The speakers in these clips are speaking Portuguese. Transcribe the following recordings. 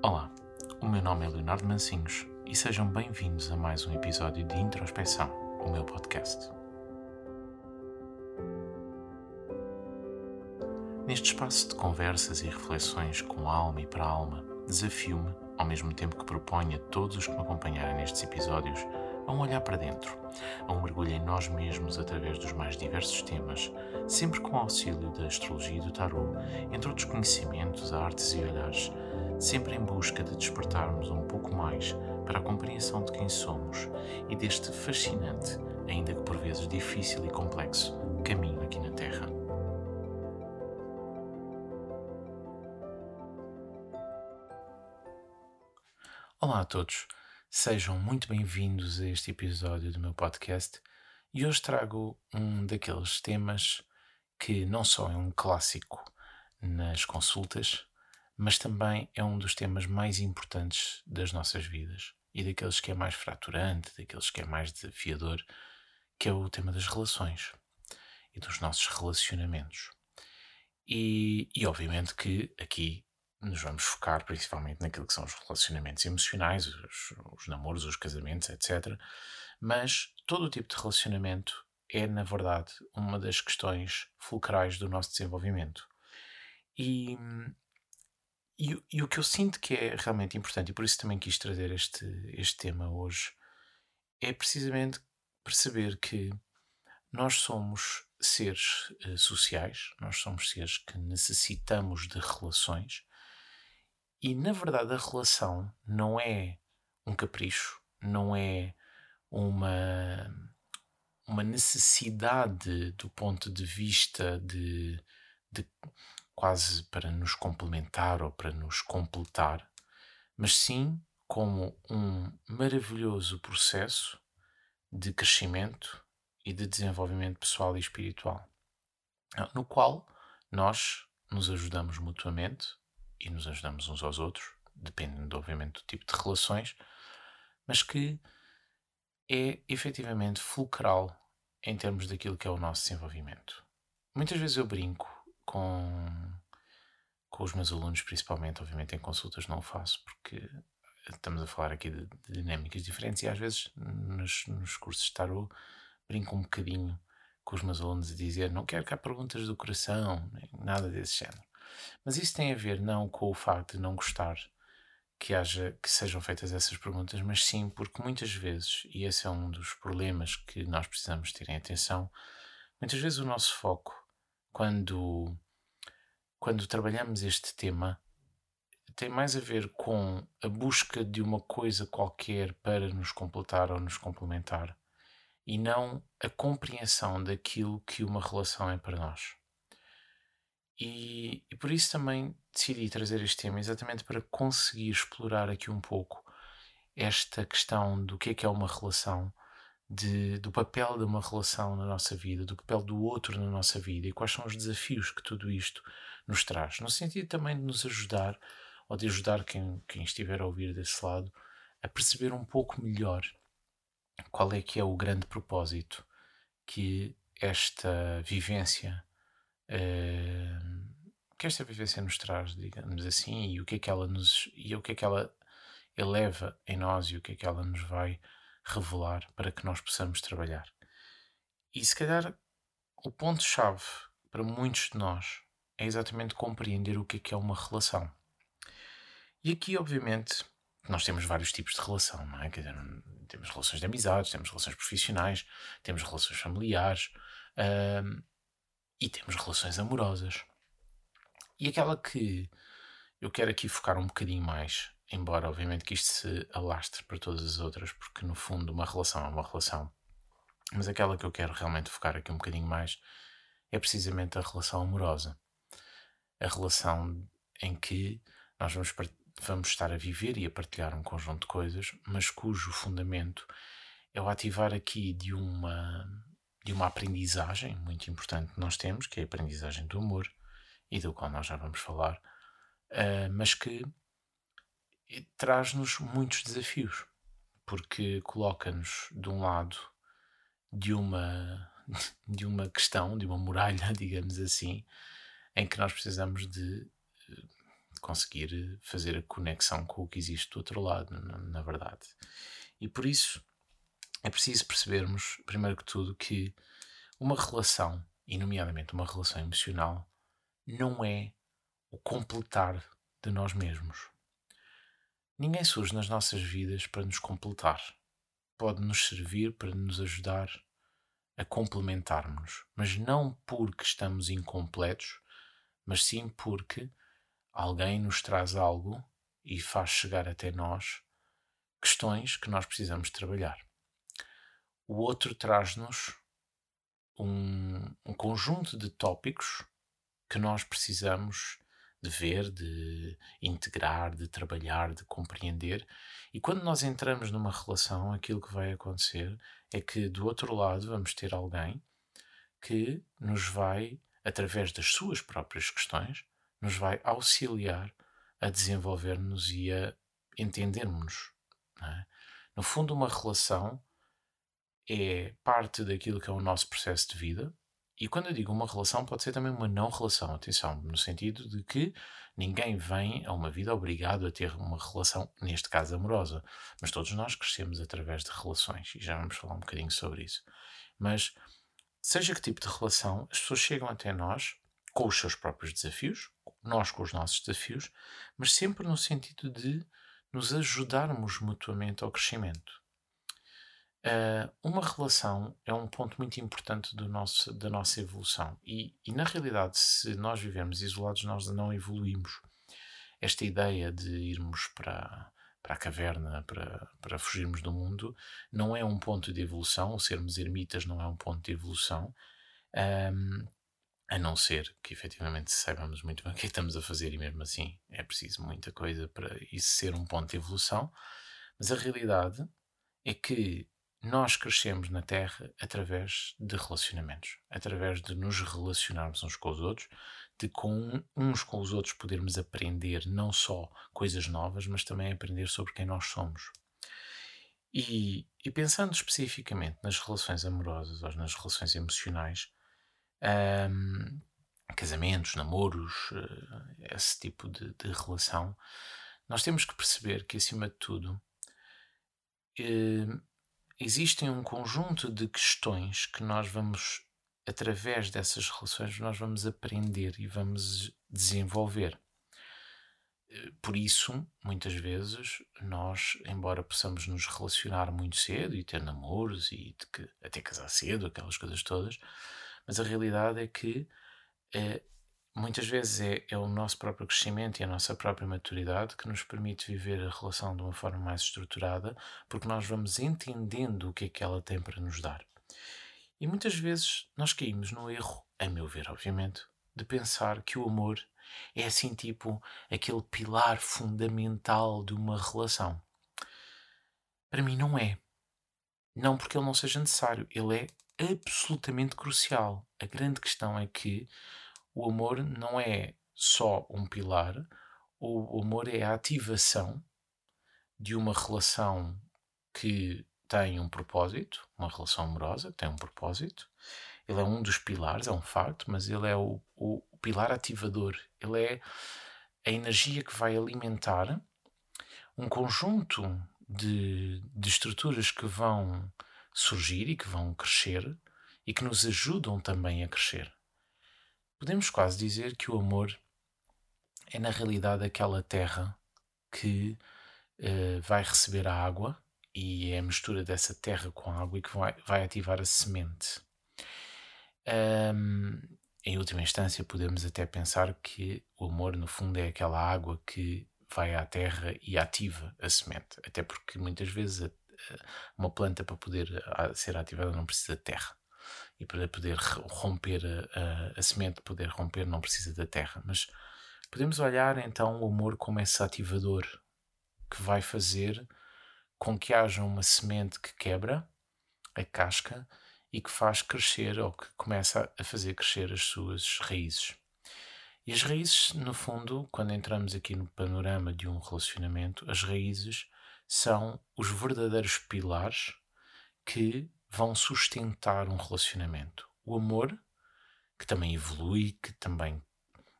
Olá, o meu nome é Leonardo Mancinhos e sejam bem-vindos a mais um episódio de Introspeção, o meu podcast. Neste espaço de conversas e reflexões com alma e para alma, desafio-me, ao mesmo tempo que proponho a todos os que me acompanharem nestes episódios, a um olhar para dentro, a um mergulho em nós mesmos através dos mais diversos temas, sempre com o auxílio da astrologia e do tarot, entre outros conhecimentos, artes e olhares sempre em busca de despertarmos um pouco mais para a compreensão de quem somos e deste fascinante, ainda que por vezes difícil e complexo, caminho aqui na Terra. Olá a todos, sejam muito bem-vindos a este episódio do meu podcast e hoje trago um daqueles temas que não só é um clássico nas consultas, mas também é um dos temas mais importantes das nossas vidas e daqueles que é mais fraturante, daqueles que é mais desafiador, que é o tema das relações e dos nossos relacionamentos. E, e obviamente que aqui nos vamos focar principalmente naquilo que são os relacionamentos emocionais, os, os namoros, os casamentos, etc. Mas todo o tipo de relacionamento é, na verdade, uma das questões fulcrais do nosso desenvolvimento. E, e, e, o que eu sinto que é realmente importante, e por isso também quis trazer este, este tema hoje, é precisamente perceber que nós somos seres uh, sociais, nós somos seres que necessitamos de relações, e na verdade a relação não é um capricho, não é uma, uma necessidade do ponto de vista de, de quase para nos complementar ou para nos completar, mas sim como um maravilhoso processo de crescimento e de desenvolvimento pessoal e espiritual, no qual nós nos ajudamos mutuamente e nos ajudamos uns aos outros, dependendo, obviamente, do tipo de relações, mas que é efetivamente fulcral em termos daquilo que é o nosso desenvolvimento. Muitas vezes eu brinco com, com os meus alunos, principalmente, obviamente em consultas não o faço, porque estamos a falar aqui de, de dinâmicas diferentes e às vezes nos, nos cursos de tarot brinco um bocadinho com os meus alunos a dizer não quero que há perguntas do coração, nada desse género. Mas isso tem a ver não com o facto de não gostar que haja que sejam feitas essas perguntas, mas sim porque muitas vezes, e esse é um dos problemas que nós precisamos ter em atenção, muitas vezes o nosso foco quando, quando trabalhamos este tema, tem mais a ver com a busca de uma coisa qualquer para nos completar ou nos complementar e não a compreensão daquilo que uma relação é para nós. E, e, por isso também decidi trazer este tema exatamente para conseguir explorar aqui um pouco esta questão do que é que é uma relação de, do papel de uma relação na nossa vida, do papel do outro na nossa vida e quais são os desafios que tudo isto nos traz. No sentido também de nos ajudar, ou de ajudar quem, quem estiver a ouvir desse lado, a perceber um pouco melhor qual é que é o grande propósito que esta vivência uh, que esta vivência nos traz, digamos assim, e o que é que ela nos e o que é que ela eleva em nós e o que é que ela nos vai revelar para que nós possamos trabalhar. E se calhar o ponto-chave para muitos de nós é exatamente compreender o que é que é uma relação. E aqui, obviamente, nós temos vários tipos de relação, não é? Quer dizer, temos relações de amizades, temos relações profissionais, temos relações familiares e temos relações amorosas. E aquela que eu quero aqui focar um bocadinho mais embora obviamente que isto se alastre para todas as outras, porque no fundo uma relação é uma relação. Mas aquela que eu quero realmente focar aqui um bocadinho mais é precisamente a relação amorosa. A relação em que nós vamos, vamos estar a viver e a partilhar um conjunto de coisas, mas cujo fundamento é o ativar aqui de uma, de uma aprendizagem muito importante que nós temos, que é a aprendizagem do amor, e do qual nós já vamos falar, uh, mas que traz-nos muitos desafios, porque coloca-nos de um lado de uma, de uma questão, de uma muralha, digamos assim, em que nós precisamos de conseguir fazer a conexão com o que existe do outro lado, na verdade. E por isso é preciso percebermos, primeiro que tudo, que uma relação, e nomeadamente uma relação emocional, não é o completar de nós mesmos. Ninguém surge nas nossas vidas para nos completar. Pode nos servir para nos ajudar a complementarmos, mas não porque estamos incompletos, mas sim porque alguém nos traz algo e faz chegar até nós questões que nós precisamos trabalhar. O outro traz-nos um, um, conjunto de tópicos que nós precisamos de ver, de integrar, de trabalhar, de compreender. E quando nós entramos numa relação, aquilo que vai acontecer é que do outro lado vamos ter alguém que nos vai, através das suas próprias questões, nos vai auxiliar a desenvolver-nos e a entendermos. É? No fundo, uma relação é parte daquilo que é o nosso processo de vida. E quando eu digo uma relação, pode ser também uma não relação, atenção, no sentido de que ninguém vem a uma vida obrigado a ter uma relação, neste caso amorosa. Mas todos nós crescemos através de relações e já vamos falar um bocadinho sobre isso. Mas, seja que tipo de relação, as pessoas chegam até nós com os seus próprios desafios, nós com os nossos desafios, mas sempre no sentido de nos ajudarmos mutuamente ao crescimento. Uh, uma relação é um ponto muito importante do nosso, da nossa evolução. E, e, na realidade, se nós vivermos isolados, nós não evoluímos. Esta ideia de irmos para, para a caverna, para, para fugirmos do mundo, não é um ponto de evolução. Sermos ermitas não é um ponto de evolução. Um, a não ser que efetivamente saibamos muito bem o que é estamos a fazer, e mesmo assim é preciso muita coisa para isso ser um ponto de evolução. Mas a realidade é que nós crescemos na Terra através de relacionamentos, através de nos relacionarmos uns com os outros, de com uns com os outros podermos aprender não só coisas novas, mas também aprender sobre quem nós somos. E, e pensando especificamente nas relações amorosas ou nas relações emocionais, um, casamentos, namoros, uh, esse tipo de, de, relação, nós temos que perceber que, acima de tudo, uh, existem um conjunto de questões que nós vamos, através dessas relações, nós vamos aprender e vamos desenvolver. Eh, por isso, muitas vezes, nós, embora possamos nos relacionar muito cedo e ter namoros e até casar cedo, aquelas coisas todas, mas a realidade é que é, muitas vezes é, é, o nosso próprio crescimento e a nossa própria maturidade que nos permite viver a relação de uma forma mais estruturada, porque nós vamos entendendo o que é que ela tem para nos dar. E muitas vezes nós caímos no erro, a meu ver, obviamente, de pensar que o amor é assim tipo aquele pilar fundamental de uma relação. Para mim não é. Não porque ele não seja necessário, ele é absolutamente crucial. A grande questão é que o amor não é só um pilar, o amor é a ativação de uma relação que tem um propósito, uma relação amorosa que tem um propósito. Ele é um dos pilares, é um facto, mas ele é o, o, pilar ativador. Ele é a energia que vai alimentar um conjunto de, de estruturas que vão surgir e que vão crescer e que nos ajudam também a crescer. Podemos quase dizer que o amor é na realidade aquela terra que uh, vai receber a água e é a mistura dessa terra com a água que vai, vai ativar a semente. Um, em última instância, podemos até pensar que o amor, no fundo, é aquela água que vai à terra e ativa a semente. Até porque muitas vezes uma planta para poder ser ativada não precisa de terra. E para poder romper a, a, a semente, poder romper, não precisa da terra. Mas podemos olhar então o amor como esse ativador que vai fazer com que haja uma semente que quebra a casca e que faz crescer ou que começa a fazer crescer as suas raízes. E as raízes, no fundo, quando entramos aqui no panorama de um relacionamento, as raízes são os verdadeiros pilares que vão sustentar um relacionamento. O amor, que também evolui, que também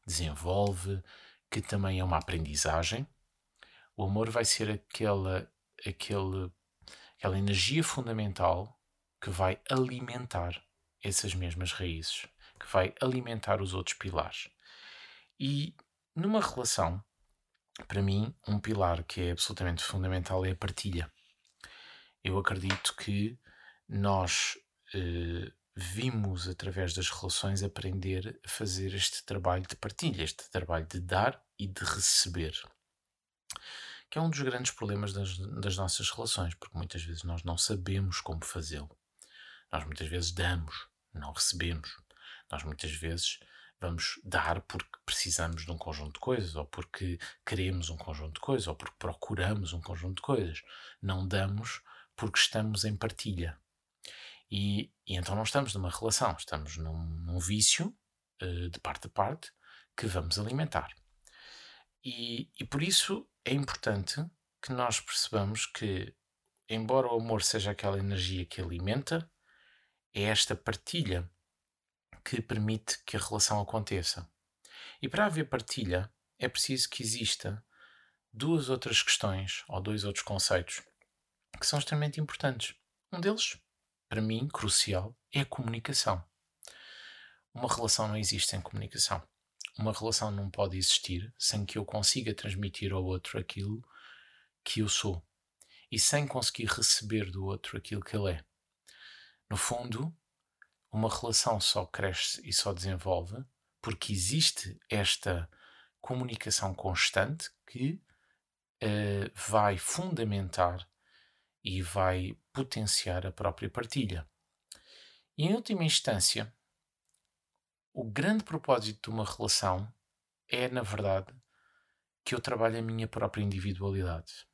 desenvolve, que também é uma aprendizagem. O amor vai ser aquela, aquele, aquela energia fundamental que vai alimentar essas mesmas raízes, que vai alimentar os outros pilares. E numa relação, para mim, um pilar que é absolutamente fundamental é a partilha. Eu acredito que nós eh, vimos, através das relações, aprender a fazer este trabalho de partilha, este trabalho de dar e de receber. Que é um dos grandes problemas das, das nossas relações, porque muitas vezes nós não sabemos como fazê-lo. Nós muitas vezes damos, não recebemos. Nós muitas vezes vamos dar porque precisamos de um conjunto de coisas, ou porque queremos um conjunto de coisas, ou porque procuramos um conjunto de coisas. Não damos porque estamos em partilha. E, e então não estamos numa relação, estamos num, num vício uh, de parte a parte que vamos alimentar. E, e por isso é importante que nós percebamos que, embora o amor seja aquela energia que alimenta, é esta partilha que permite que a relação aconteça. E para haver partilha, é preciso que exista duas outras questões ou dois outros conceitos que são extremamente importantes. Um deles para mim, crucial, é a comunicação. Uma relação não existe sem comunicação. Uma relação não pode existir sem que eu consiga transmitir ao outro aquilo que eu sou e sem conseguir receber do outro aquilo que ele é. No fundo, uma relação só cresce e só desenvolve porque existe esta comunicação constante que uh, vai fundamentar e vai potenciar a própria partilha. E em última instância, o grande propósito de uma relação é, na verdade, que eu trabalhe a minha própria individualidade.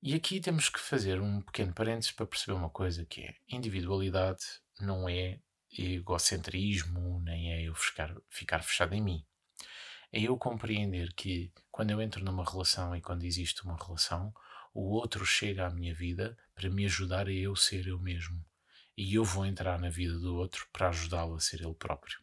E aqui temos que fazer um pequeno parênteses para perceber uma coisa que é individualidade não é egocentrismo, nem é eu ficar, ficar fechado em mim. É eu compreender que quando eu entro numa relação e quando existe uma relação, o outro chega à minha vida para me ajudar a eu ser eu mesmo. E eu vou entrar na vida do outro para ajudá-lo a ser ele próprio.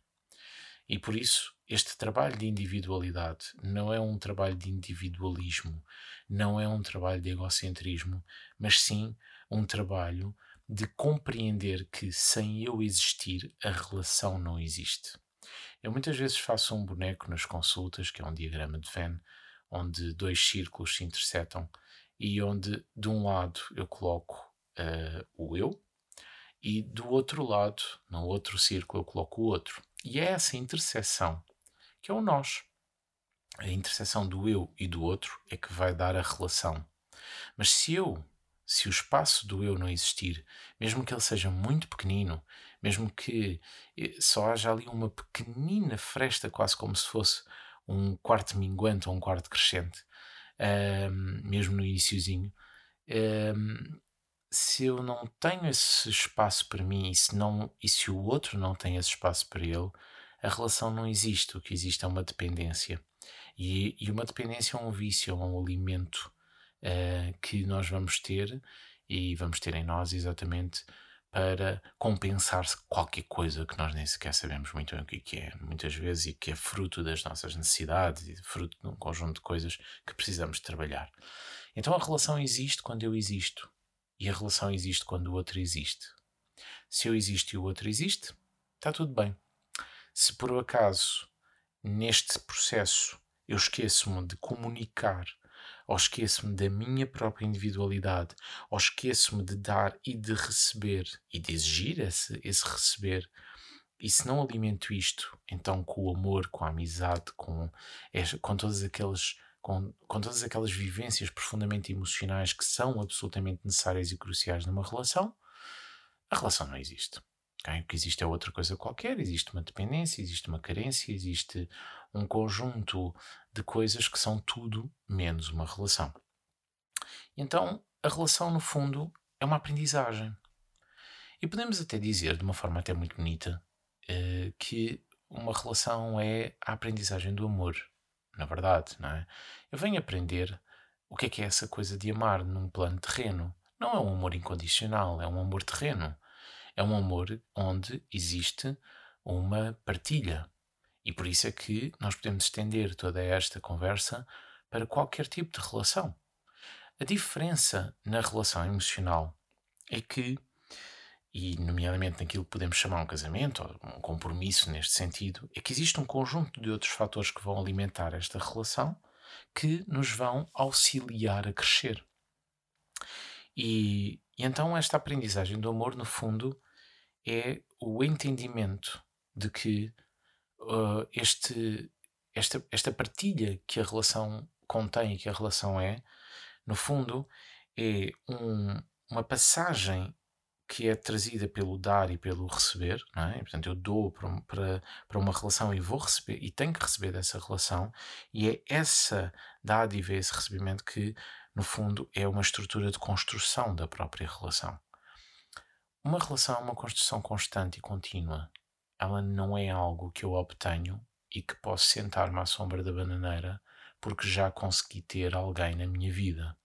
E por isso, este trabalho de individualidade não é um trabalho de individualismo, não é um trabalho de egocentrismo, mas sim um trabalho de compreender que sem eu existir, a relação não existe. Eu muitas vezes faço um boneco nas consultas, que é um diagrama de Venn, onde dois círculos se interceptam e onde de um lado eu coloco uh, o eu e do outro lado, no outro círculo, eu coloco o outro. E é essa interseção que é o nós. A interseção do eu e do outro é que vai dar a relação. Mas se eu, se o espaço do eu não existir, mesmo que ele seja muito pequenino, mesmo que eh, só haja ali uma pequenina fresta, quase como se fosse um quarto minguante ou um quarto crescente, um, mesmo no iníciozinho, um, se eu não tenho esse espaço para mim e se, não, e se o outro não tem esse espaço para ele, a relação não existe. O que existe é uma dependência. E, e uma dependência é um vício, é um alimento uh, que nós vamos ter e vamos ter em nós exatamente para compensar qualquer coisa que nós nem sequer sabemos muito bem o que é, muitas vezes, e que é fruto das nossas necessidades e fruto de um conjunto de coisas que precisamos trabalhar. Então a relação existe quando eu existo, e a relação existe quando o outro existe. Se eu existo e o outro existe, está tudo bem. Se por acaso neste processo eu esqueço-me de comunicar ou esqueço-me da minha própria individualidade, ou esqueço-me de dar e de receber e de exigir esse, esse receber. E se não alimento isto, então com o amor, com a amizade, com, com todas aquelas com, com todas aquelas vivências profundamente emocionais que são absolutamente necessárias e cruciais numa relação, a relação não existe. Okay? O que existe é outra coisa qualquer, existe uma dependência, existe uma carência, existe um conjunto de coisas que são tudo menos uma relação. Então, a relação, no fundo, é uma aprendizagem. E podemos até dizer, de uma forma até muito bonita, uh, que uma relação é a aprendizagem do amor. Na verdade, não é? Eu venho aprender o que é que é essa coisa de amar num plano terreno. Não é um amor incondicional, é um amor terreno. É um amor onde existe uma partilha, E por isso é que nós podemos estender toda esta conversa para qualquer tipo de relação. A diferença na relação emocional é que, e nomeadamente naquilo que podemos chamar um casamento ou um compromisso neste sentido, é que existe um conjunto de outros fatores que vão alimentar esta relação que nos vão auxiliar a crescer. E, e então esta aprendizagem do amor, no fundo, é o entendimento de que uh, este, esta, esta partilha que a relação contém e que a relação é, no fundo, é um, uma passagem que é trazida pelo dar e pelo receber, não é? portanto, eu dou para, para, para uma relação e vou receber, e tenho que receber dessa relação, e é essa dádiva, esse recebimento que, no fundo, é uma estrutura de construção da própria relação. Uma relação é uma construção constante e contínua. Ela não é algo que eu obtenho e que posso sentar-me à sombra da bananeira porque já consegui ter alguém na minha vida.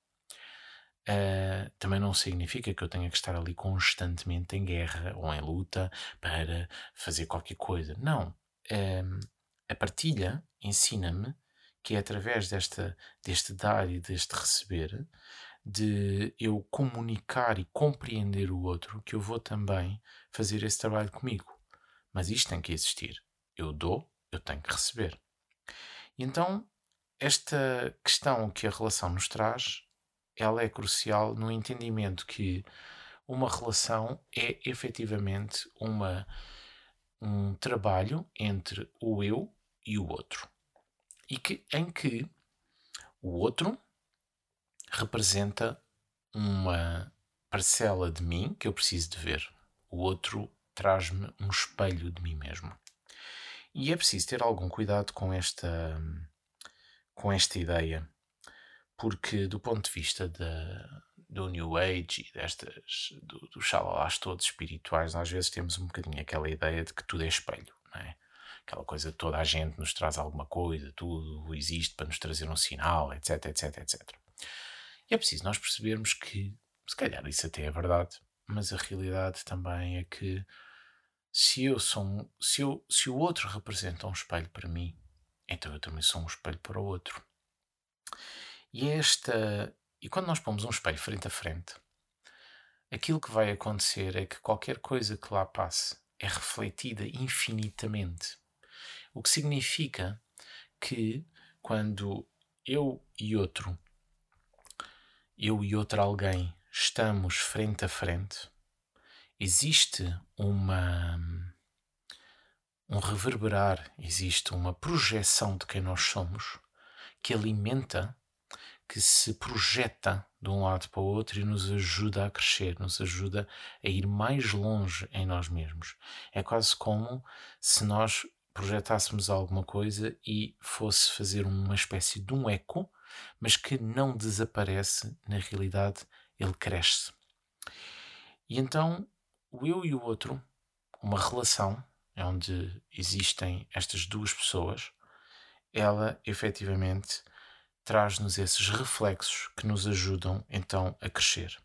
Uh, também não significa que eu tenha que estar ali constantemente em guerra ou em luta para fazer qualquer coisa. Não. Uh, a partilha ensina-me que é através desta, deste dar e deste receber, de eu comunicar e compreender o outro, que eu vou também fazer esse trabalho comigo. Mas isto tem que existir. Eu dou, eu tenho que receber. E então, esta questão que a relação nos traz ela é crucial no entendimento que uma relação é efetivamente uma, um trabalho entre o eu e o outro. E que, em que o outro representa uma parcela de mim que eu preciso de ver. O outro traz-me um espelho de mim mesmo. E é preciso ter algum cuidado com esta, com esta ideia porque do ponto de vista do New Age e destas, do, dos xalolás todos espirituais, às vezes temos um bocadinho aquela ideia de que tudo é espelho, não é? Aquela coisa de toda a gente nos traz alguma coisa, tudo existe para nos trazer um sinal, etc, etc, etc. E é preciso nós percebermos que, se calhar isso até é verdade, mas a realidade também é que se eu sou se, eu, se o outro representa um espelho para mim, então eu também sou um espelho para o outro. E esta. E quando nós pomos um espelho frente a frente, aquilo que vai acontecer é que qualquer coisa que lá passe é refletida infinitamente. O que significa que quando eu e outro, eu e outro alguém estamos frente a frente, existe uma um reverberar, existe uma projeção de quem nós somos que alimenta que se projeta de um lado para o outro e nos ajuda a crescer, nos ajuda a ir mais longe em nós mesmos. É quase como se nós projetássemos alguma coisa e fosse fazer uma espécie de um eco, mas que não desaparece, na realidade, ele cresce. E então, o eu e o outro, uma relação onde existem estas duas pessoas, ela efetivamente traz-nos esses reflexos que nos ajudam então a crescer.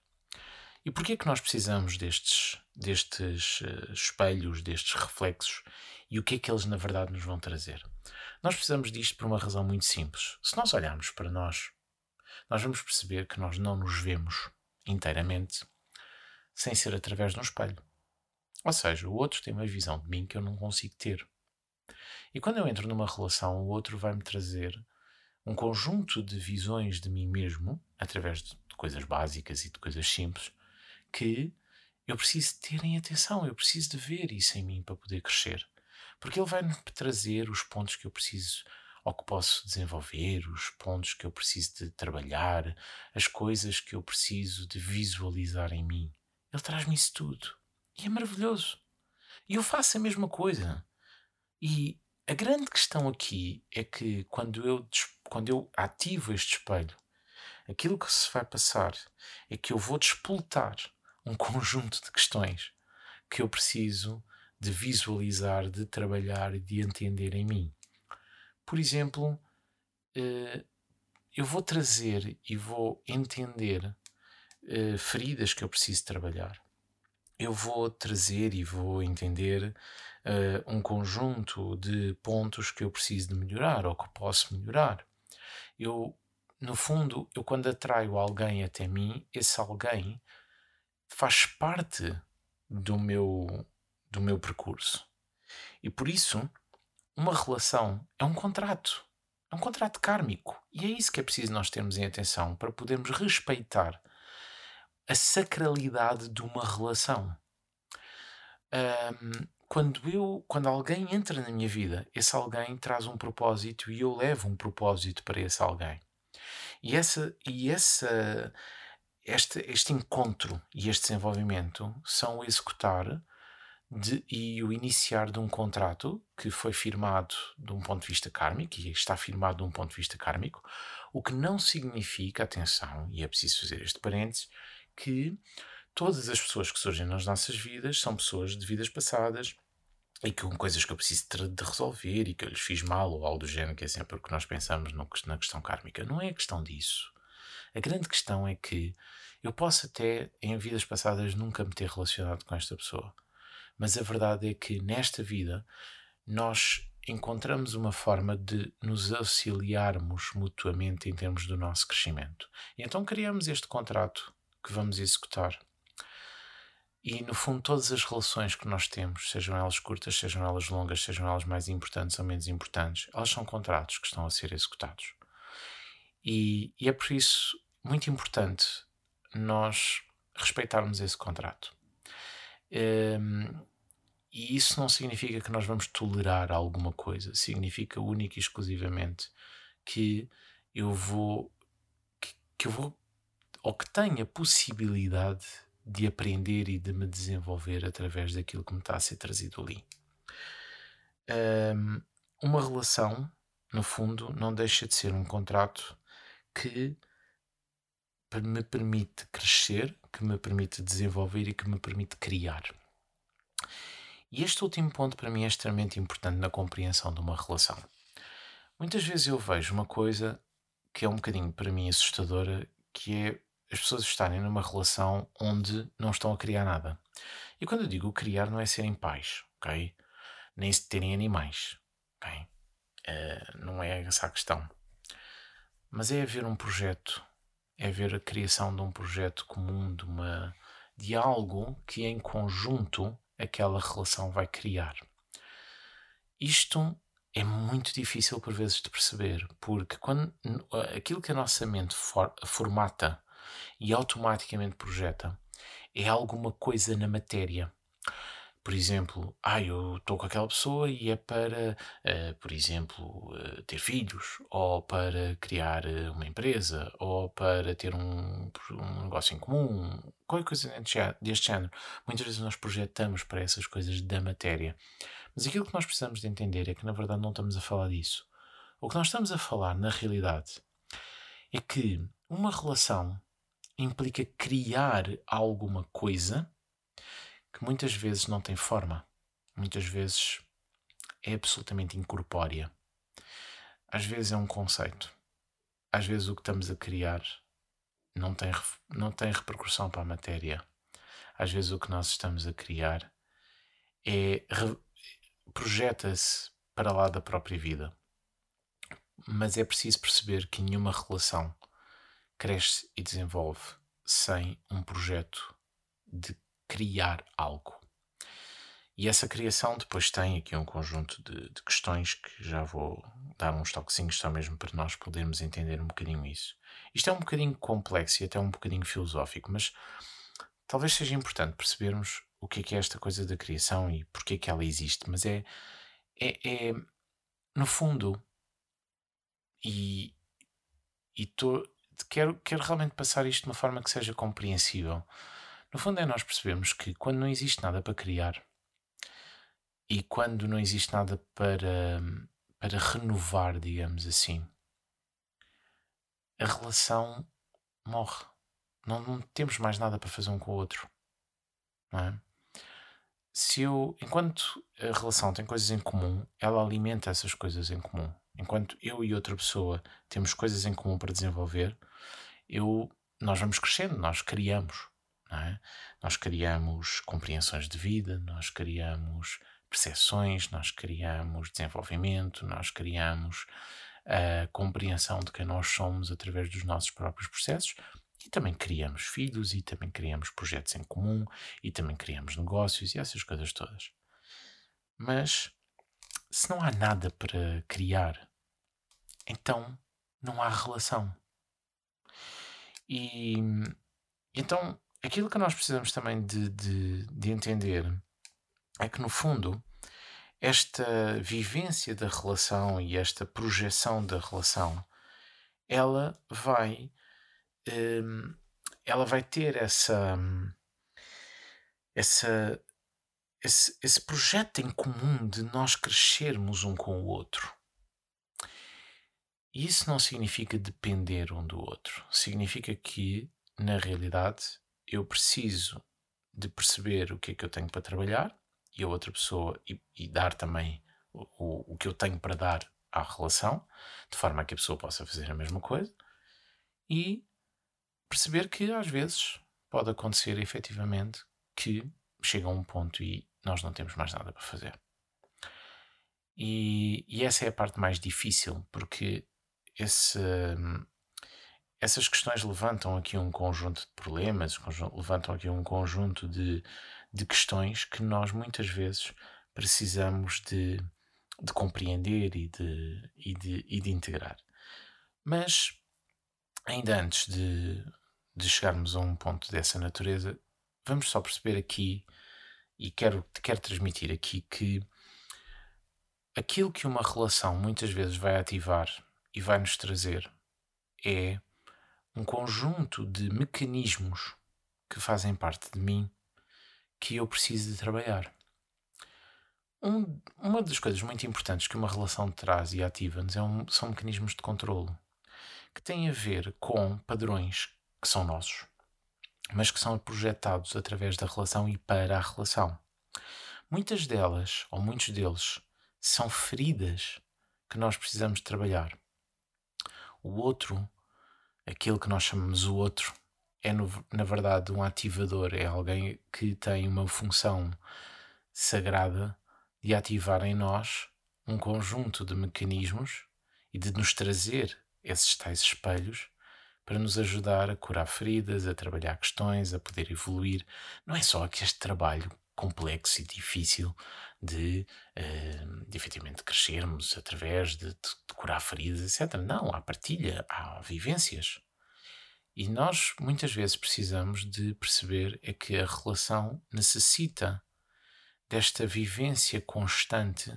E porquê é que nós precisamos destes, destes uh, espelhos, destes reflexos e o que é que eles na verdade nos vão trazer? Nós precisamos disto por uma razão muito simples. Se nós olharmos para nós, nós vamos perceber que nós não nos vemos inteiramente sem ser através de um espelho. Ou seja, o outro tem uma visão de mim que eu não consigo ter. E quando eu entro numa relação, o outro vai-me trazer um conjunto de visões de mim mesmo, através de coisas básicas e de coisas simples, que eu preciso ter em atenção, eu preciso de ver isso em mim para poder crescer. Porque ele vai-me trazer os pontos que eu preciso ou que posso desenvolver, os pontos que eu preciso de trabalhar, as coisas que eu preciso de visualizar em mim. Ele traz-me isso tudo. E é maravilhoso. E eu faço a mesma coisa. E a grande questão aqui é que quando eu, quando eu ativo este espelho, aquilo que se vai passar é que eu vou despoltar um conjunto de questões que eu preciso de visualizar, de trabalhar e de entender em mim. Por exemplo, eh, eu vou trazer e vou entender eh, feridas que eu preciso trabalhar. eu vou trazer e vou entender uh, um conjunto de pontos que eu preciso de melhorar ou que posso melhorar. Eu, no fundo, eu quando atraio alguém até mim, esse alguém faz parte do meu, do meu percurso. E por isso, uma relação é um contrato. É um contrato kármico. E é isso que é preciso nós termos em atenção para podermos respeitar a sacralidade de uma relação. Um, quando eu, quando alguém entra na minha vida, esse alguém traz um propósito e eu levo um propósito para esse alguém. E essa e essa este, este encontro e este desenvolvimento são o executar de, e o iniciar de um contrato que foi firmado de um ponto de vista kármico e está firmado de um ponto de vista kármico, o que não significa, atenção, e é preciso fazer este parênteses, que todas as pessoas que surgem nas nossas vidas são pessoas de vidas passadas e com coisas que eu preciso de resolver e que eu lhes fiz mal ou algo do género, que é sempre o que nós pensamos na questão kármica. Não é a questão disso. A grande questão é que eu posso até, em vidas passadas, nunca me ter relacionado com esta pessoa. Mas a verdade é que nesta vida nós encontramos uma forma de nos auxiliarmos mutuamente em termos do nosso crescimento. E então criamos este contrato que vamos executar. E no fundo, todas as relações que nós temos, sejam elas curtas, sejam elas longas, sejam elas mais importantes ou menos importantes, elas são contratos que estão a ser executados. E, e é por isso muito importante nós respeitarmos esse contrato. Um, e isso não significa que nós vamos tolerar alguma coisa, significa única e exclusivamente que eu vou que, que eu vou ou que tenho a possibilidade de aprender e de me desenvolver através daquilo que me está a ser trazido ali. Um, uma relação, no fundo, não deixa de ser um contrato que me permite crescer, que me permite desenvolver e que me permite criar. E este último ponto para mim é extremamente importante na compreensão de uma relação. Muitas vezes eu vejo uma coisa que é um bocadinho para mim assustadora, que é as pessoas estarem numa relação onde não estão a criar nada. E quando eu digo criar, não é serem pais, ok? Nem terem animais, ok? Uh, não é essa a questão. Mas é haver um projeto, é haver a criação de um projeto comum, de, uma, de algo que em conjunto aquela relação vai criar. Isto é muito difícil por vezes de perceber, porque quando aquilo que a nossa mente for, formata e automaticamente projeta é alguma coisa na matéria. Por exemplo, ah, eu estou com aquela pessoa e é para, uh, por exemplo, uh, ter filhos, ou para criar uh, uma empresa, ou para ter um, um negócio em comum, qualquer coisa deste género. Muitas vezes nós projetamos para essas coisas da matéria. Mas aquilo que nós precisamos de entender é que, na verdade, não estamos a falar disso. O que nós estamos a falar, na realidade, é que uma relação implica criar alguma coisa que muitas vezes não tem forma, muitas vezes é absolutamente incorpórea. Às vezes é um conceito, às vezes o que estamos a criar não tem, não tem repercussão para a matéria. Às vezes o que nós estamos a criar é projeta-se para lá da própria vida. Mas é preciso perceber que nenhuma relação cresce e desenvolve sem um projeto de criar algo. E essa criação depois tem aqui um conjunto de, de, questões que já vou dar uns toquezinhos só mesmo para nós podermos entender um bocadinho isso. Isto é um bocadinho complexo e até um bocadinho filosófico, mas talvez seja importante percebermos o que é que é esta coisa da criação e porque é que ela existe. Mas é, é, é no fundo, e, e tô, quero, quero realmente passar isto de uma forma que seja compreensível. No fundo, é nós percebermos que quando não existe nada para criar e quando não existe nada para, para renovar, digamos assim, a relação morre. Não, não temos mais nada para fazer um com o outro. Não é? Se eu, enquanto a relação tem coisas em comum, ela alimenta essas coisas em comum. Enquanto eu e outra pessoa temos coisas em comum para desenvolver, eu, nós vamos crescendo, nós criamos. É? Nós criamos compreensões de vida, nós criamos percepções, nós criamos desenvolvimento, nós criamos a compreensão de quem nós somos através dos nossos próprios processos e também criamos filhos e também criamos projetos em comum e também criamos negócios e essas coisas todas. Mas se não há nada para criar, então não há relação. E então aquilo que nós precisamos também de, de, de entender é que, no fundo, esta vivência da relação e esta projeção da relação, ela vai, um, ela vai ter essa, essa, esse, esse projeto em comum de nós crescermos um com o outro. Isso não significa depender um do outro. Significa que, na realidade, eu preciso de perceber o que é que eu tenho para trabalhar e a outra pessoa e, e dar também o, o que eu tenho para dar à relação, de forma a que a pessoa possa fazer a mesma coisa e perceber que às vezes pode acontecer efetivamente que chega a um ponto e nós não temos mais nada para fazer. E, e essa é a parte mais difícil, porque esse, essas questões levantam aqui um conjunto de problemas, levantam aqui um conjunto de, de questões que nós muitas vezes precisamos de, de compreender e de, e, de, e de integrar. Mas, ainda antes de, de chegarmos a um ponto dessa natureza, vamos só perceber aqui, e quero, quero transmitir aqui, que aquilo que uma relação muitas vezes vai ativar e vai nos trazer é um conjunto de mecanismos que fazem parte de mim que eu preciso de trabalhar. Um, uma das coisas muito importantes que uma relação traz e ativa-nos é um, são mecanismos de controlo que têm a ver com padrões que são nossos, mas que são projetados através da relação e para a relação. Muitas delas, ou muitos deles, são feridas que nós precisamos trabalhar. O outro aquilo que nós chamamos o outro é, no, na verdade, um ativador, é alguém que tem uma função sagrada de ativar em nós um conjunto de mecanismos e de nos trazer esses tais espelhos para nos ajudar a curar feridas, a trabalhar questões, a poder evoluir. Não é só que este trabalho complexo e difícil de, uh, de efetivamente crescermos através de, de, de, curar feridas, etc. Não, há partilha, há vivências. E nós muitas vezes precisamos de perceber é que a relação necessita desta vivência constante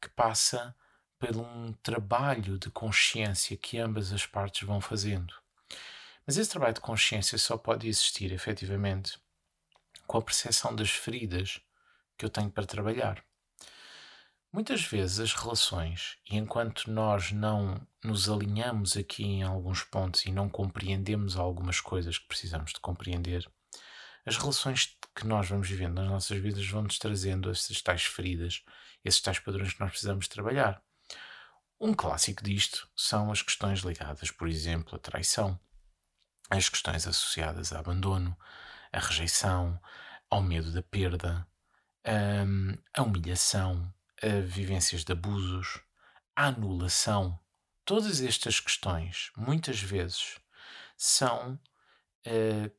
que passa por um trabalho de consciência que ambas as partes vão fazendo. Mas esse trabalho de consciência só pode existir efetivamente com a percepção das feridas que eu tenho para trabalhar. Muitas vezes as relações, e enquanto nós não nos alinhamos aqui em alguns pontos e não compreendemos algumas coisas que precisamos de compreender, as relações que nós vamos vivendo nas nossas vidas vão nos trazendo essas tais feridas, esses tais padrões que nós precisamos trabalhar. Um clássico disto são as questões ligadas, por exemplo, à traição, as questões associadas a abandono, a rejeição, ao medo da perda, hum, a humilhação, a vivências de abusos, a anulação. Todas estas questões, muitas vezes, são uh,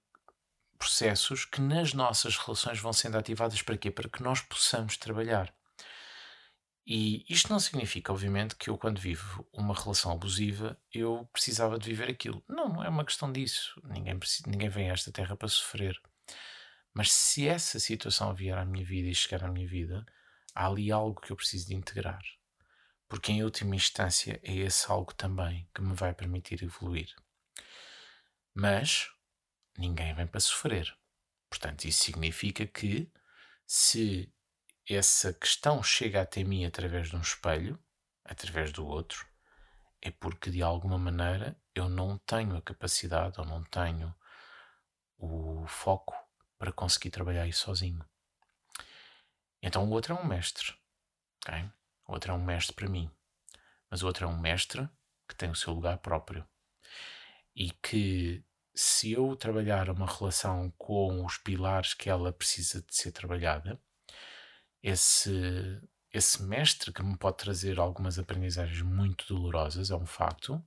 processos que nas nossas relações vão sendo ativadas para quê? Para que nós possamos trabalhar. E isto não significa, obviamente, que eu, quando vivo uma relação abusiva, eu precisava de viver aquilo. Não, não é uma questão disso. Ninguém, ninguém vem a esta terra para sofrer. Mas se essa situação vier à minha vida e chegar à minha vida, há ali algo que eu preciso de integrar. Porque em última instância é esse algo também que me vai permitir evoluir. Mas ninguém vem para sofrer. Portanto, isso significa que se essa questão chega até mim através de um espelho, através do outro, é porque de alguma maneira eu não tenho a capacidade ou não tenho o foco para conseguir trabalhar isso sozinho. Então o outro é um mestre. Okay? O outro é um mestre para mim. Mas o outro é um mestre que tem o seu lugar próprio. E que se eu trabalhar uma relação com os pilares que ela precisa de ser trabalhada, esse, esse mestre que me pode trazer algumas aprendizagens muito dolorosas, é um facto,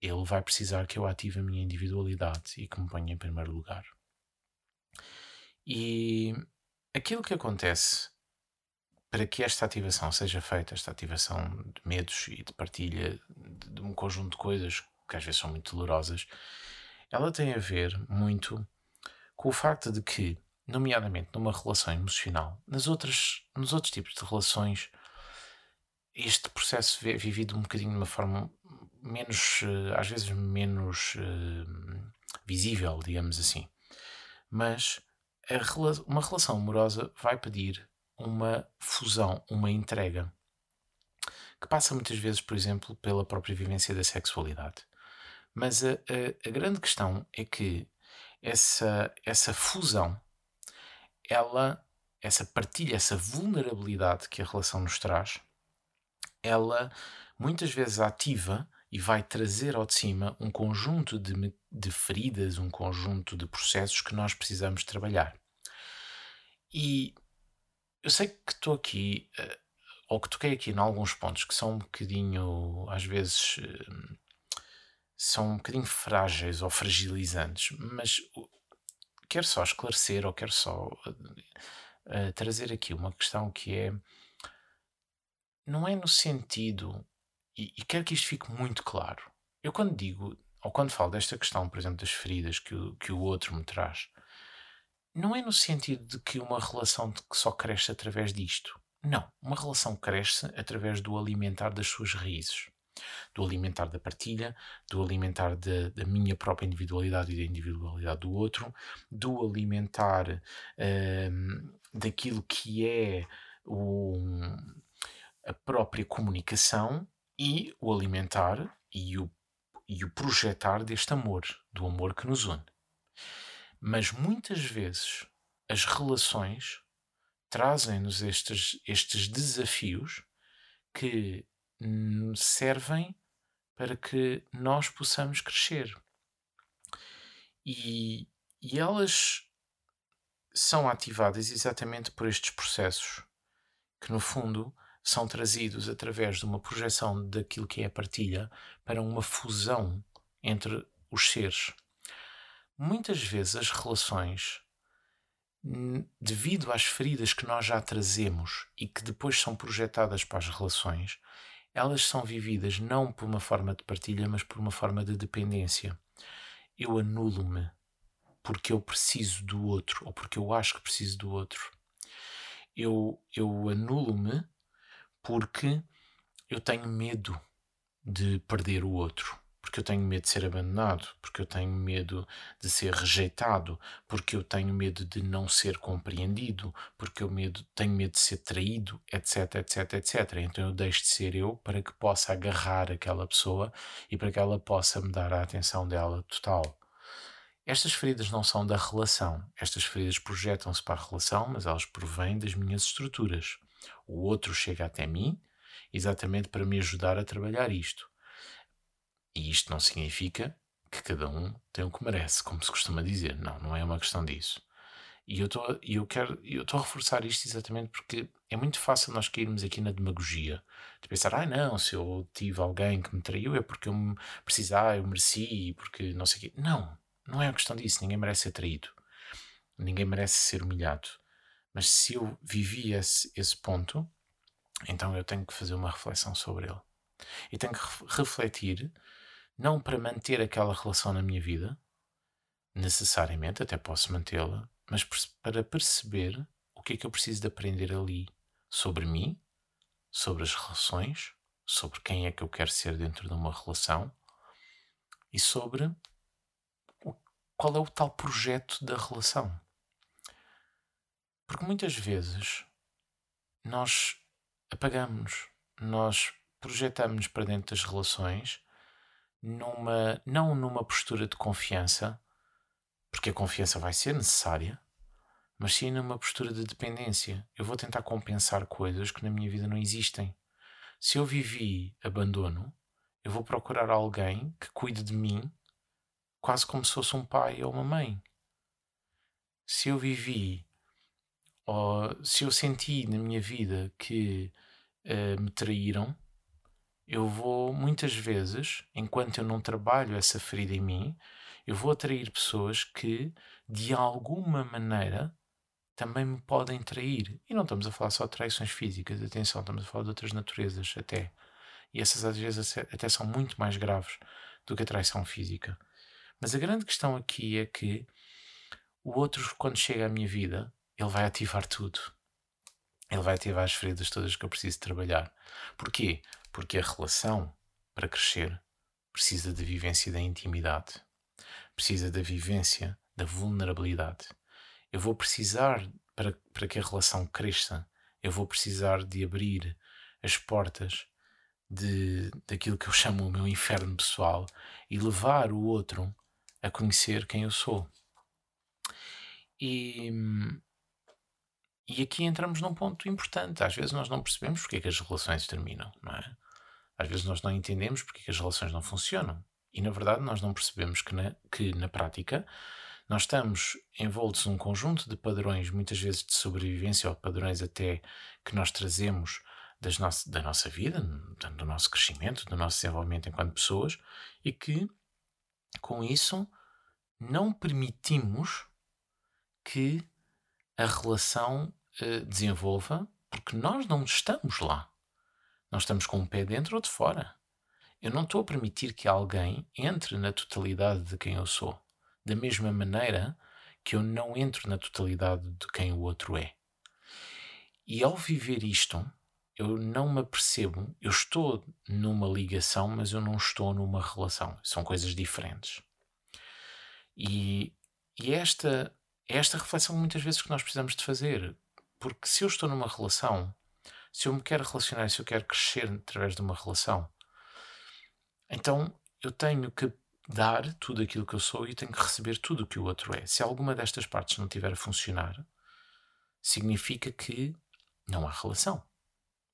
ele vai precisar que eu ative a minha individualidade e que me ponha em primeiro lugar. E aquilo que acontece para que esta ativação seja feita, esta ativação de medos e de partilha de, de um conjunto de coisas que às vezes são muito dolorosas, ela tem a ver muito com o facto de que, nomeadamente numa relação emocional, nas outras, nos outros tipos de relações, este processo é vivido um bocadinho de uma forma menos, eh, às vezes menos uh, visível, digamos assim. Mas a, uma relação amorosa vai pedir uma fusão, uma entrega, que passa muitas vezes, por exemplo, pela própria vivência da sexualidade. Mas a, a, a grande questão é que essa, essa fusão, ela, essa partilha, essa vulnerabilidade que a relação nos traz, ela muitas vezes ativa e vai trazer ao de cima um conjunto de, de feridas, um conjunto de processos que nós precisamos trabalhar. E eu sei que estou aqui, uh, ou que toquei aqui em alguns pontos que são um bocadinho, às vezes, uh, são um bocadinho frágeis ou fragilizantes, mas quero só esclarecer ou quero só uh, trazer aqui uma questão que é não é no sentido e, e, quero que isto fique muito claro. Eu quando digo ou quando falo desta questão, por exemplo, das feridas que o, que o outro me traz, não é no sentido de que uma relação que só cresce através disto. Não, uma relação cresce através do alimentar das suas raízes do alimentar da partilha, do alimentar de, da minha própria individualidade e da individualidade do outro, do alimentar um, daquilo que é o, a própria comunicação e o alimentar e o, e o projetar deste amor, do amor que nos une. Mas muitas vezes as relações trazem-nos estes, estes desafios que servem para que nós possamos crescer. E, e elas são ativadas exatamente por estes processos, que no fundo são trazidos através de uma projeção daquilo que é a partilha para uma fusão entre os seres. Muitas vezes as relações, devido às feridas que nós já trazemos e que depois são projetadas para as relações, elas são vividas não por uma forma de partilha, mas por uma forma de dependência. Eu anulo-me porque eu preciso do outro ou porque eu acho que preciso do outro. Eu, eu anulo-me porque eu tenho medo de perder o outro porque eu tenho medo de ser abandonado, porque eu tenho medo de ser rejeitado, porque eu tenho medo de não ser compreendido, porque eu medo, tenho medo de ser traído, etc, etc, etc. Então eu deixo de ser eu para que possa agarrar aquela pessoa e para que ela possa me dar a atenção dela total. Estas feridas não são da relação. Estas feridas projetam-se para a relação, mas elas provêm das minhas estruturas. O outro chega até mim exatamente para me ajudar a trabalhar isto. E isto não significa que cada um tem o que merece, como se costuma dizer. Não, não é uma questão disso. E eu estou eu quero eu estou a reforçar isto exatamente porque é muito fácil nós cairmos aqui na demagogia de pensar, ah não, se eu tive alguém que me traiu é porque eu me eu mereci, porque não sei o quê. Não, não é uma questão disso. Ninguém merece ser traído. Ninguém merece ser humilhado. Mas se eu vivi esse, esse ponto, então eu tenho que fazer uma reflexão sobre ele. E tenho que refletir não para manter aquela relação na minha vida, necessariamente, até posso mantê-la, mas para perceber o que é que eu preciso de aprender ali sobre mim, sobre as relações, sobre quem é que eu quero ser dentro de uma relação e sobre qual é o tal projeto da relação. Porque muitas vezes nós apagamos, nós projetamos para dentro das relações numa, não numa postura de confiança, porque a confiança vai ser necessária, mas sim numa postura de dependência. Eu vou tentar compensar coisas que na minha vida não existem. Se eu vivi abandono, eu vou procurar alguém que cuide de mim quase como se fosse um pai ou uma mãe. Se eu vivi, ou se eu senti na minha vida que uh, me traíram, eu vou muitas vezes, enquanto eu não trabalho essa ferida em mim, eu vou atrair pessoas que, de alguma maneira, também me podem trair. E não estamos a falar só de traições físicas, atenção, estamos a falar de outras naturezas até. E essas às vezes até são muito mais graves do que a traição física. Mas a grande questão aqui é que o outro, quando chega à minha vida, ele vai ativar tudo. Ele vai ativar as feridas todas que eu preciso trabalhar. Porquê? Porque a relação, para crescer, precisa da vivência da intimidade precisa da vivência, da vulnerabilidade. Eu vou precisar, para, para que a relação cresça, eu vou precisar de abrir as portas de, daquilo que eu chamo o meu inferno pessoal e levar o outro a conhecer quem eu sou. E, e aqui entramos num ponto importante. Às vezes nós não percebemos porque é que as relações terminam, não é? Às vezes nós não entendemos porque é que as relações não funcionam. E na verdade nós não percebemos que na, que na prática nós estamos envoltos num conjunto de padrões, muitas vezes de sobrevivência ou padrões até que nós trazemos das nosso, da nossa vida, do nosso crescimento, do nosso desenvolvimento enquanto pessoas, e que com isso não permitimos que a relação uh, desenvolva, porque nós não estamos lá. Nós estamos com um pé dentro ou de fora. Eu não estou a permitir que alguém entre na totalidade de quem eu sou, da mesma maneira que eu não entro na totalidade de quem o outro é. E ao viver isto, eu não me apercebo, eu estou numa ligação, mas eu não estou numa relação. São coisas diferentes. E, e esta é esta reflexão muitas vezes que nós precisamos de fazer. Porque se eu estou numa relação, se eu me quero relacionar, se eu quero crescer através de uma relação, então eu tenho que dar tudo aquilo que eu sou e tenho que receber tudo o que o outro é. Se alguma destas partes não estiver a funcionar, significa que não há relação.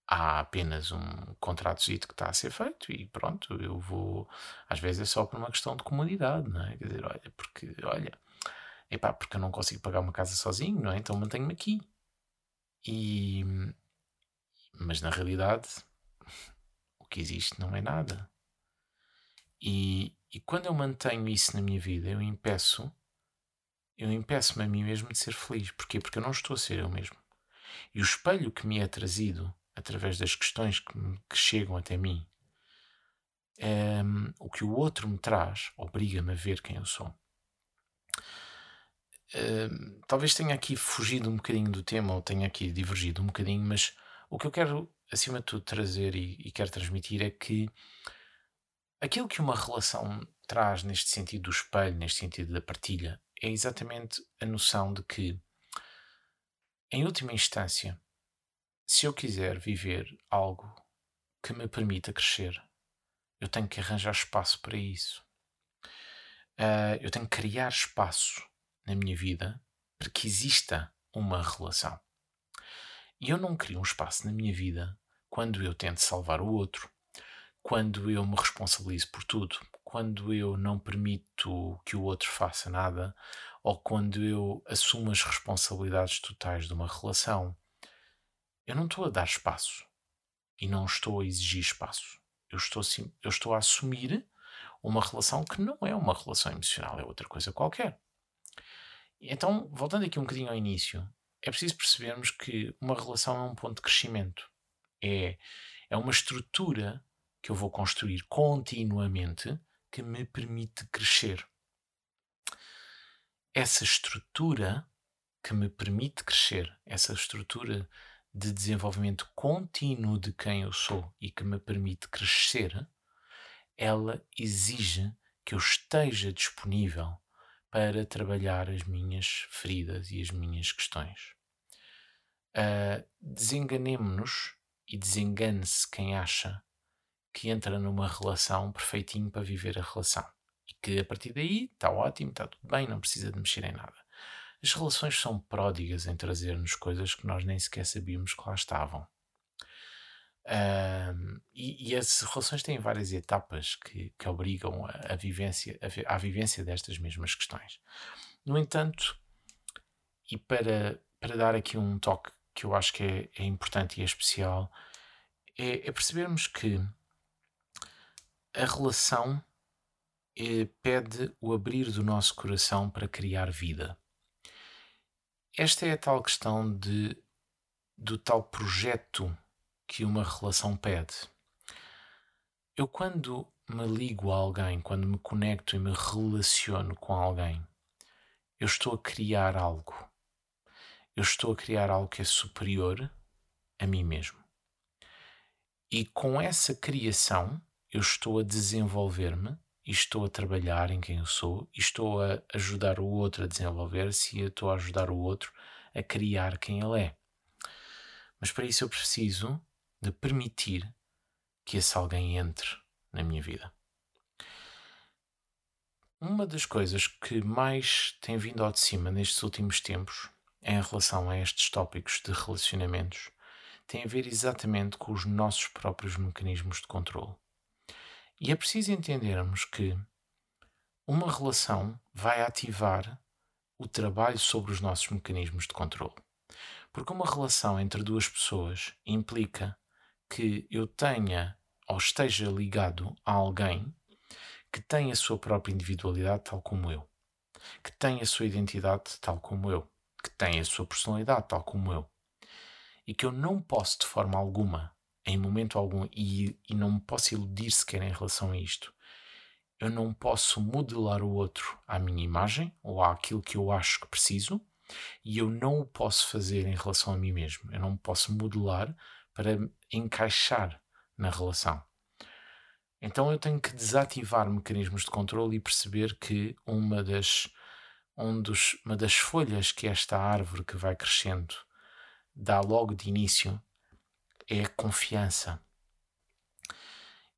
Há apenas um contrato que está a ser feito e pronto, eu vou. Às vezes é só por uma questão de comodidade, não é? Quer dizer, olha, porque, olha, epá, porque eu não consigo pagar uma casa sozinho, não é? Então mantenho-me aqui. E. Mas na realidade, o que existe não é nada. E, e quando eu mantenho isso na minha vida, eu impeço, eu impeço-me a mim mesmo de ser feliz. Porquê? Porque eu não estou a ser eu mesmo. E o espelho que me é trazido através das questões que, que chegam até mim, é, o que o outro me traz, obriga-me a ver quem eu sou. Talvez tenha aqui fugido um bocadinho do tema ou tenha aqui divergido um bocadinho, mas o que eu quero, acima de tudo, trazer e, e quero transmitir é que Aquilo que uma relação traz neste sentido do espelho, neste sentido da partilha, é exatamente a noção de que, em última instância, se eu quiser viver algo que me permita crescer, eu tenho que arranjar espaço para isso. Uh, eu tenho que criar espaço na minha vida para que exista uma relação. E eu não crio um espaço na minha vida quando eu tento salvar o outro, quando eu me responsabilizo por tudo, quando eu não permito que o outro faça nada, ou quando eu assumo as responsabilidades totais de uma relação, eu não estou a dar espaço e não estou a exigir espaço. Eu estou, eu estou a assumir uma relação que não é uma relação emocional, é outra coisa qualquer. Então, voltando aqui um bocadinho ao início, é preciso percebermos que uma relação é um ponto de crescimento. É, é uma estrutura que eu vou construir continuamente que me permite crescer. Essa estrutura que me permite crescer, essa estrutura de desenvolvimento contínuo de quem eu sou e que me permite crescer, ela exige que eu esteja disponível para trabalhar as minhas feridas e as minhas questões. Uh, Desenganemo-nos e desengane-se quem acha que entra numa relação perfeitinho para viver a relação. E que a partir daí está ótimo, está tudo bem, não precisa de mexer em nada. As relações são pródigas em trazer-nos coisas que nós nem sequer sabíamos que lá estavam. Um, e, e, as relações têm várias etapas que, que obrigam a, a vivência, a, à vivência destas mesmas questões. No entanto, e para, para dar aqui um toque que eu acho que é, é importante e é especial, é, é percebermos que a relação é, pede o abrir do nosso coração para criar vida. Esta é a tal questão de, do tal projeto que uma relação pede. Eu, quando me ligo a alguém, quando me conecto e me relaciono com alguém, eu estou a criar algo. Eu estou a criar algo que é superior a mim mesmo. E com essa criação, eu estou a desenvolver-me e estou a trabalhar em quem eu sou e estou a ajudar o outro a desenvolver-se e eu estou a ajudar o outro a criar quem ele é. Mas para isso eu preciso de permitir que esse alguém entre na minha vida. Uma das coisas que mais tem vindo ao de cima nestes últimos tempos, em relação a estes tópicos de relacionamentos, tem a ver exatamente com os nossos próprios mecanismos de controle. E é preciso entendermos que uma relação vai ativar o trabalho sobre os nossos mecanismos de controle. Porque uma relação entre duas pessoas implica que eu tenha ou esteja ligado a alguém que tem a sua própria individualidade tal como eu, que tem a sua identidade tal como eu, que tem a sua personalidade tal como eu, e que eu não posso de forma alguma, em momento algum, e, e não me posso iludir sequer em relação a isto, eu não posso modelar o outro à minha imagem ou àquilo que eu acho que preciso, e eu não o posso fazer em relação a mim mesmo. Eu não posso modelar para encaixar na relação. Então eu tenho que desativar mecanismos de controle e perceber que uma das, um dos, uma das folhas que esta árvore que vai crescendo dá logo de início é a confiança.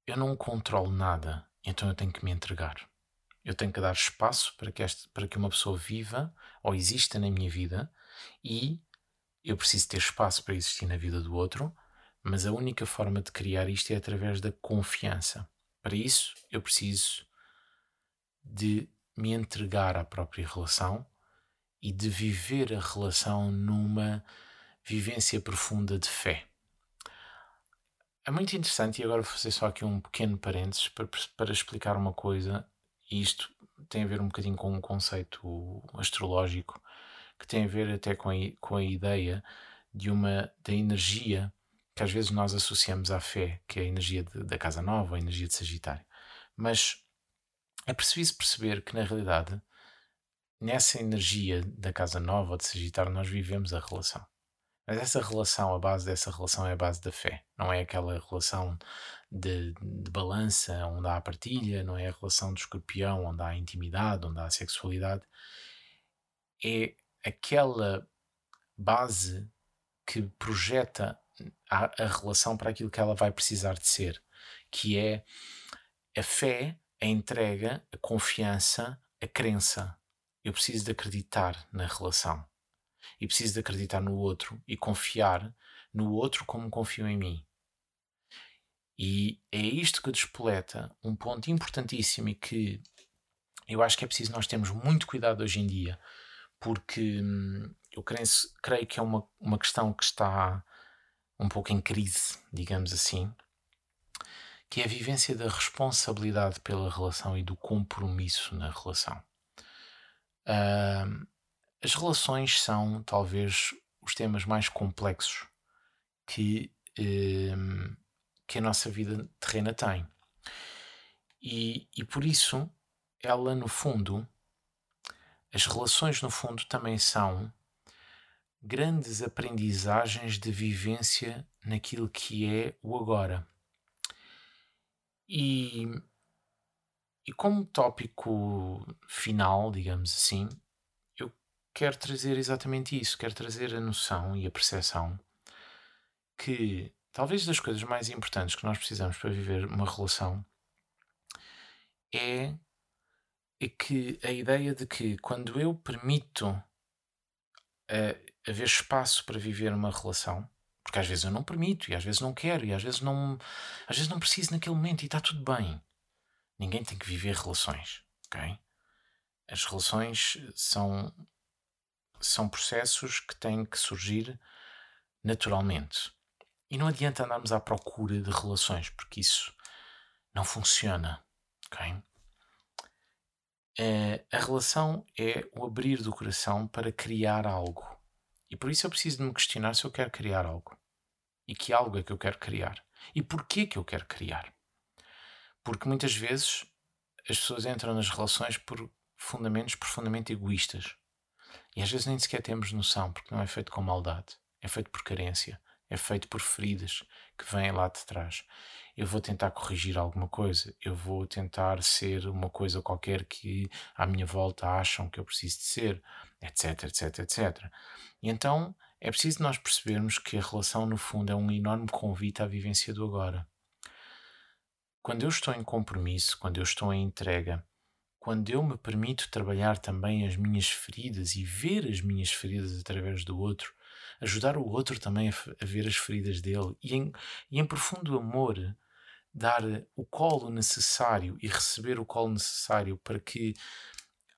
Eu não controlo nada, então eu tenho que me entregar. Eu tenho que dar espaço para que, este, para que uma pessoa viva ou exista na minha vida e eu preciso ter espaço para existir na vida do outro, mas a única forma de criar isto é através da confiança. Para isso, eu preciso de me entregar à própria relação e de viver a relação numa vivência profunda de fé. É muito interessante, e agora vou fazer só aqui um pequeno parênteses para, para explicar uma coisa, e isto tem a ver um bocadinho com um conceito astrológico, que tem a ver até com a, com a ideia de uma da energia que às vezes nós associamos à fé, que é a energia de, da casa nova, a energia de Sagitário. Mas é preciso perceber que, na realidade, nessa energia da casa nova ou de Sagitário, nós vivemos a relação. Mas essa relação, a base dessa relação é a base da fé. Não é aquela relação de, de balança onde há a partilha, não é a relação do escorpião onde há a intimidade, onde há a sexualidade. É aquela base que projeta a, a relação para aquilo que ela vai precisar de ser, que é a fé, a entrega, a confiança, a crença. Eu preciso de acreditar na relação e preciso de acreditar no outro e confiar no outro como confio em mim. E é isto que despoleta um ponto importantíssimo e que eu acho que é preciso nós termos muito cuidado hoje em dia, porque hum, eu creio, creio que é uma, uma questão que está um pouco em crise, digamos assim, que é a vivência da responsabilidade pela relação e do compromisso na relação. Uh, as relações são talvez os temas mais complexos que, uh, que a nossa vida terrena tem. E, e por isso, ela no fundo, as relações no fundo também são grandes aprendizagens de vivência naquilo que é o agora. E, e como tópico final, digamos assim, eu quero trazer exatamente isso, quero trazer a noção e a percepção que talvez das coisas mais importantes que nós precisamos para viver uma relação é, é que a ideia de que quando eu permito uh, haver espaço para viver uma relação, Porque às vezes eu não permito, e às vezes não quero, e às vezes não, às vezes não preciso naquele momento e está tudo bem. Ninguém tem que viver relações, ok? As relações são, são processos que têm que surgir naturalmente. E não adianta andarmos à procura de relações, porque isso não funciona, ok? É, a relação é o abrir do coração para criar algo. E por isso eu preciso de me questionar se eu quero criar algo. E que algo é que eu quero criar. E porquê que eu quero criar. Porque muitas vezes as pessoas entram nas relações por fundamentos profundamente egoístas. E às vezes nem sequer temos noção, porque não é feito com maldade. É feito por carência. É feito por feridas que vêm lá de trás. Eu vou tentar corrigir alguma coisa. Eu vou tentar ser uma coisa qualquer que à minha volta acham que eu preciso de ser etc, etc, etc. E então é preciso nós percebermos que a relação, no fundo, é um enorme convite à vivência do agora. Quando eu estou em compromisso, quando eu estou em entrega, quando eu me permito trabalhar também as minhas feridas e ver as minhas feridas através do outro, ajudar o outro também a, ver as feridas dele e em, e em profundo amor dar o colo necessário e receber o colo necessário para que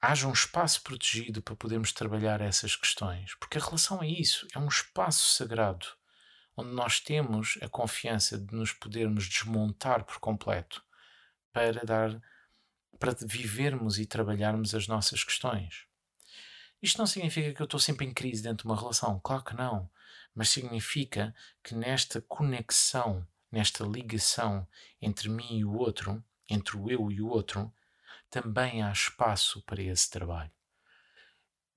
haja um espaço protegido para podermos trabalhar essas questões. Porque a relação é isso, é um espaço sagrado onde nós temos a confiança de nos podermos desmontar por completo para dar para vivermos e trabalharmos as nossas questões. Isto não significa que eu estou sempre em crise dentro de uma relação, claro que não, mas significa que nesta conexão, nesta ligação entre mim e o outro, entre o eu e o outro, também há espaço para esse trabalho.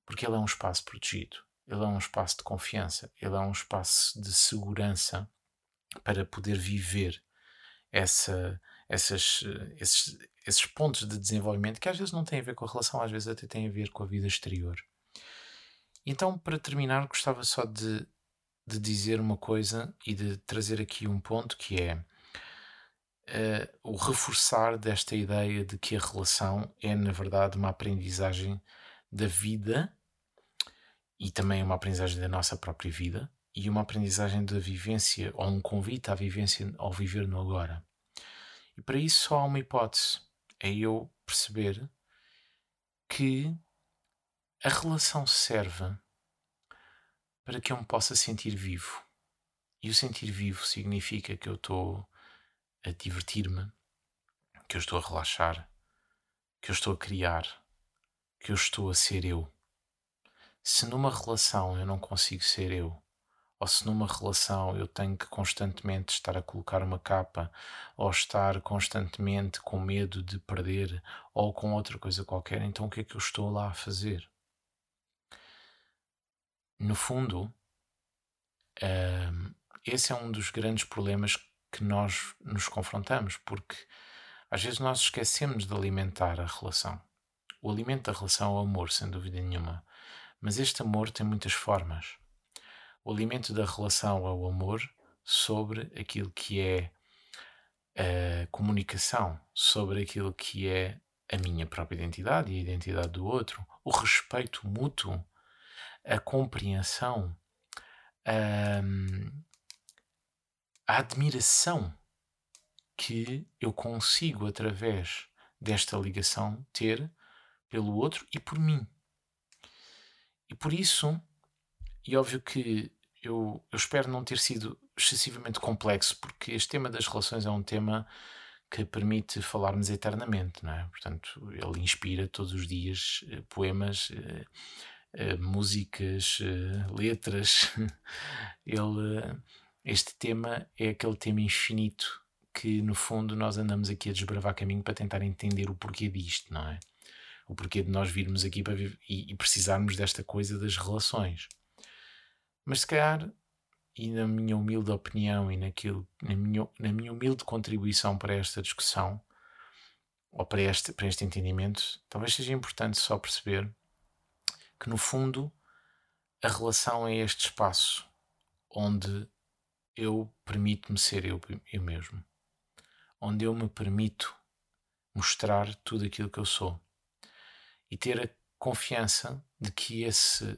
Porque ele é um espaço protegido, ele é um espaço de confiança, ele é um espaço de segurança para poder viver essa, essas, esses, esses pontos de desenvolvimento que às vezes não têm a ver com a relação, às vezes até têm a ver com a vida exterior. Então, para terminar, gostava só de, de dizer uma coisa e de trazer aqui um ponto que é uh, o reforçar desta ideia de que a relação é, na verdade, uma aprendizagem da vida e também uma aprendizagem da nossa própria vida e uma aprendizagem da vivência ou um convite à vivência ao viver no agora. E para isso só há uma hipótese: é eu perceber que a relação serve para que eu me possa sentir vivo. E o sentir vivo significa que eu estou a divertir-me, que eu estou a relaxar, que eu estou a criar, que eu estou a ser eu. Se numa relação eu não consigo ser eu, ou se numa relação eu tenho que constantemente estar a colocar uma capa, ou estar constantemente com medo de perder, ou com outra coisa qualquer, então o que é que eu estou lá a fazer? No fundo, esse é um dos grandes problemas que nós nos confrontamos, porque às vezes nós esquecemos de alimentar a relação. O alimento da relação é o amor, sem dúvida nenhuma. Mas este amor tem muitas formas. O alimento da relação é o amor sobre aquilo que é a comunicação, sobre aquilo que é a minha própria identidade e a identidade do outro, o respeito mútuo, a compreensão, a, a admiração que eu consigo, através desta ligação, ter pelo outro e por mim. E por isso, e óbvio que eu, eu espero não ter sido excessivamente complexo, porque este tema das relações é um tema que permite falarmos eternamente, não é? Portanto, ele inspira todos os dias eh, poemas, eh, músicas, letras. ele este tema é aquele tema infinito que, no fundo, nós andamos aqui a desbravar caminho para tentar entender o porquê disto, não é? O porquê de nós virmos aqui para e, e precisarmos desta coisa das relações. Mas se calhar, e na minha humilde opinião e naquilo, na, minha, na minha humilde contribuição para esta discussão, ou para este, para este entendimento, talvez seja importante só perceber que, no fundo, a relação é este espaço onde eu permito-me ser eu, eu mesmo. Onde eu me permito mostrar tudo aquilo que eu sou. E ter a confiança de que esse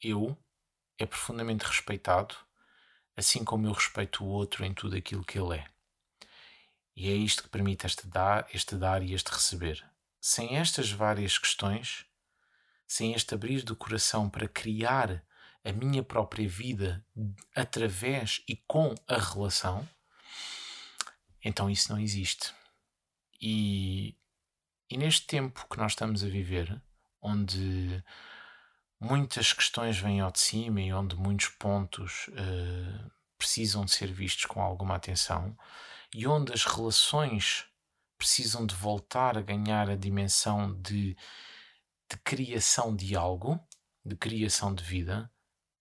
eu é profundamente respeitado assim como eu respeito o outro em tudo aquilo que ele é. E é isto que permite este dar, este dar e este receber. Sem estas várias questões, sem este abrir do coração para criar a minha própria vida através e com a relação, então isso não existe. E, e neste tempo que nós estamos a viver, onde muitas questões vêm ao de cima e onde muitos pontos uh, precisam de ser vistos com alguma atenção, e onde as relações precisam de voltar a ganhar a dimensão de, de criação de algo, de criação de vida,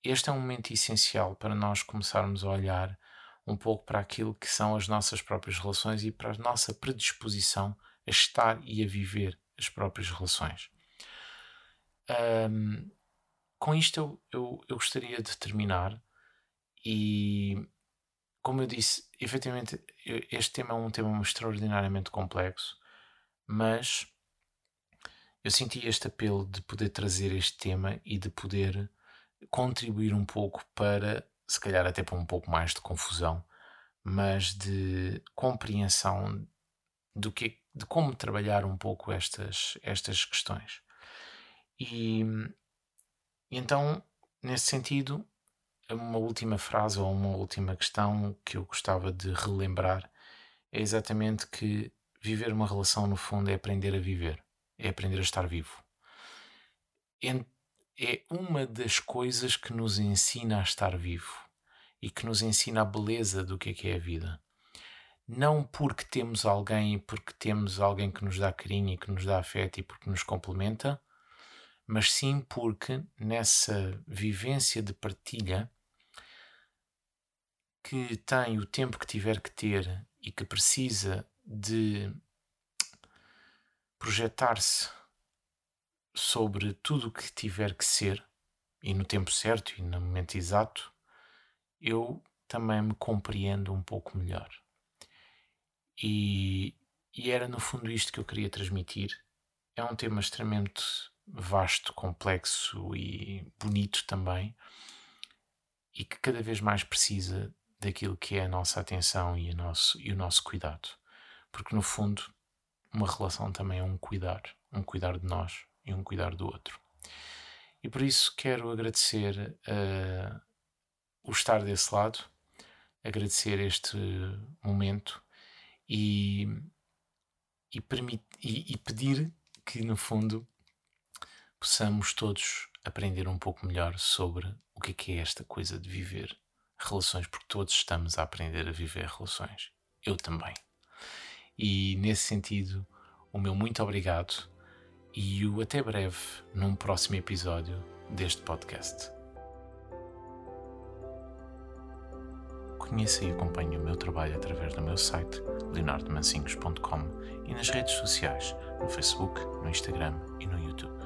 este é um momento essencial para nós começarmos a olhar um pouco para aquilo que são as nossas próprias relações e para a nossa predisposição a estar e a viver as próprias relações. Um, com isto eu, eu, eu gostaria de terminar e como eu disse, efetivamente este tema é um tema extraordinariamente complexo, mas eu senti este apelo de poder trazer este tema e de poder contribuir um pouco para, se calhar até para um pouco mais de confusão, mas de compreensão do que, de como trabalhar um pouco estas, estas questões. E, então, nesse sentido, uma última frase ou uma última questão que eu gostava de relembrar é exatamente que viver uma relação, no fundo, é aprender a viver, é aprender a estar vivo. É uma das coisas que nos ensina a estar vivo e que nos ensina a beleza do que é que é a vida. Não porque temos alguém, porque temos alguém que nos dá carinho e que nos dá afeto e porque nos complementa, mas sim porque nessa vivência de partilha que tem o tempo que tiver que ter e que precisa de projetar-se sobre tudo o que tiver que ser e no tempo certo e no momento exato, eu também me compreendo um pouco melhor. E, e era no fundo isto que eu queria transmitir. É um tema extremamente vasto, complexo e bonito também, e que cada vez mais precisa daquilo que é a nossa atenção e, nosso, e o nosso cuidado. Porque, no fundo, uma relação também é um cuidar, um cuidar de nós e um cuidar do outro. E por isso quero agradecer uh, o estar desse lado, agradecer este momento e, e, permit, e, e pedir que, no fundo, possamos todos aprender um pouco melhor sobre o que é, que é esta coisa de viver relações, porque todos estamos a aprender a viver relações. Eu também. E nesse sentido, o meu muito obrigado e o até breve num próximo episódio deste podcast. Conheça e acompanhe o meu trabalho através do meu site leonardomancinhos.com e nas redes sociais, no Facebook, no Instagram e no YouTube.